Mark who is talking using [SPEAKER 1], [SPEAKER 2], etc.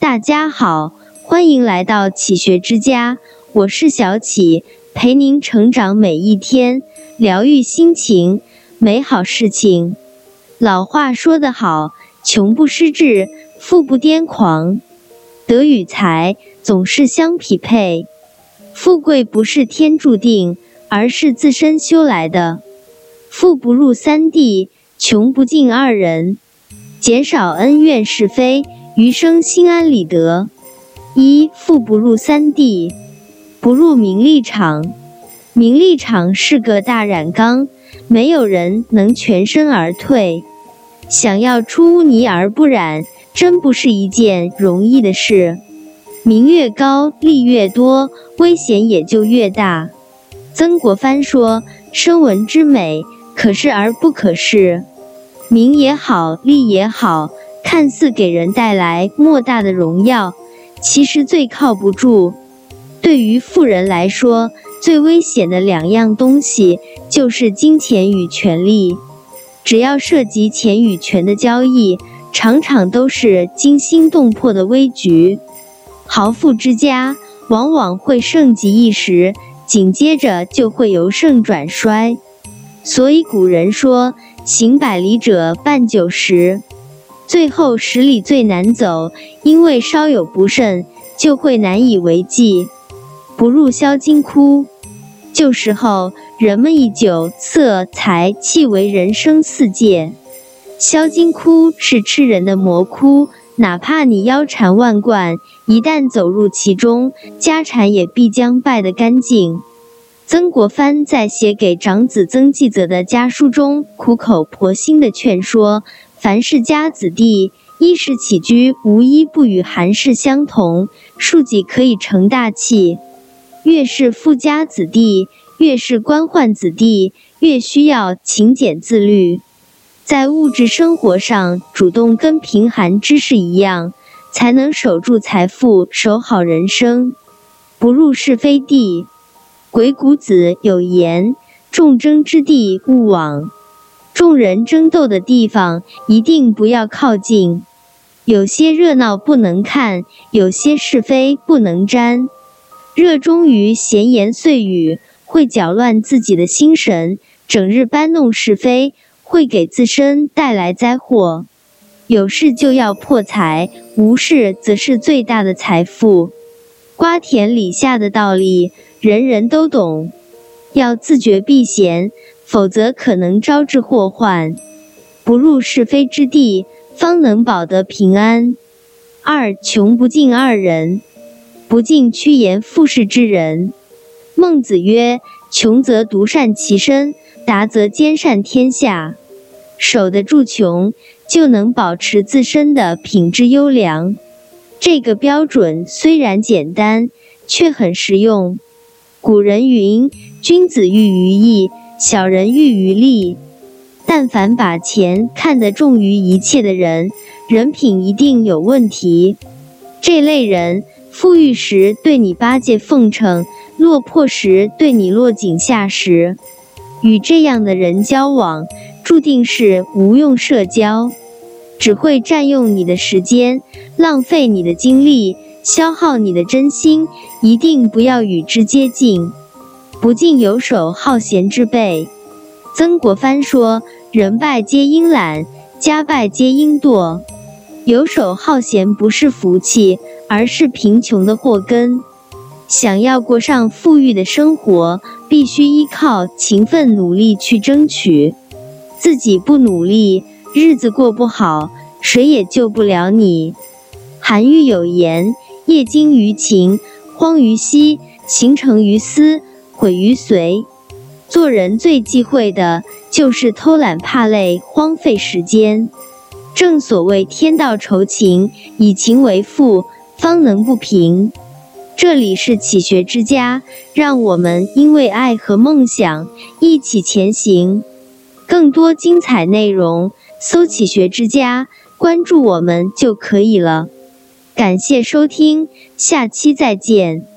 [SPEAKER 1] 大家好，欢迎来到启学之家，我是小启，陪您成长每一天，疗愈心情，美好事情。老话说得好，穷不失志，富不癫狂。德与才总是相匹配，富贵不是天注定，而是自身修来的。富不入三地，穷不进二人。减少恩怨是非。余生心安理得。一富不入三地，不入名利场。名利场是个大染缸，没有人能全身而退。想要出污泥而不染，真不是一件容易的事。名越高，利越多，危险也就越大。曾国藩说：“声闻之美，可视而不可视。名也好，利也好。”看似给人带来莫大的荣耀，其实最靠不住。对于富人来说，最危险的两样东西就是金钱与权力。只要涉及钱与权的交易，常常都是惊心动魄的危局。豪富之家往往会盛极一时，紧接着就会由盛转衰。所以古人说：“行百里者半九十。”最后十里最难走，因为稍有不慎就会难以为继。不入销金窟。旧时候人们以酒色财气为人生四界，销金窟是吃人的魔窟，哪怕你腰缠万贯，一旦走入其中，家产也必将败得干净。曾国藩在写给长子曾纪泽的家书中，苦口婆心地劝说。凡世家子弟，衣食起居无一不与寒士相同，庶几可以成大器。越是富家子弟，越是官宦子弟，越需要勤俭自律，在物质生活上主动跟贫寒之士一样，才能守住财富，守好人生，不入是非地。鬼谷子有言：“众争之地，勿往。”众人争斗的地方，一定不要靠近。有些热闹不能看，有些是非不能沾。热衷于闲言碎语，会搅乱自己的心神；整日搬弄是非，会给自身带来灾祸。有事就要破财，无事则是最大的财富。瓜田李下的道理，人人都懂，要自觉避嫌。否则可能招致祸患，不入是非之地，方能保得平安。二穷不进二人，不进趋炎附势之人。孟子曰：“穷则独善其身，达则兼善天下。”守得住穷，就能保持自身的品质优良。这个标准虽然简单，却很实用。古人云：“君子喻于义。”小人欲于利，但凡把钱看得重于一切的人，人品一定有问题。这类人，富裕时对你巴结奉承，落魄时对你落井下石。与这样的人交往，注定是无用社交，只会占用你的时间，浪费你的精力，消耗你的真心。一定不要与之接近。不进游手好闲之辈。曾国藩说：“人败皆因懒，家败皆因惰。游手好闲不是福气，而是贫穷的祸根。想要过上富裕的生活，必须依靠勤奋努力去争取。自己不努力，日子过不好，谁也救不了你。”韩愈有言：“业精于勤，荒于嬉，行成于思。”毁于随，做人最忌讳的就是偷懒、怕累、荒废时间。正所谓天道酬勤，以勤为富，方能不平。这里是启学之家，让我们因为爱和梦想一起前行。更多精彩内容，搜“启学之家”，关注我们就可以了。感谢收听，下期再见。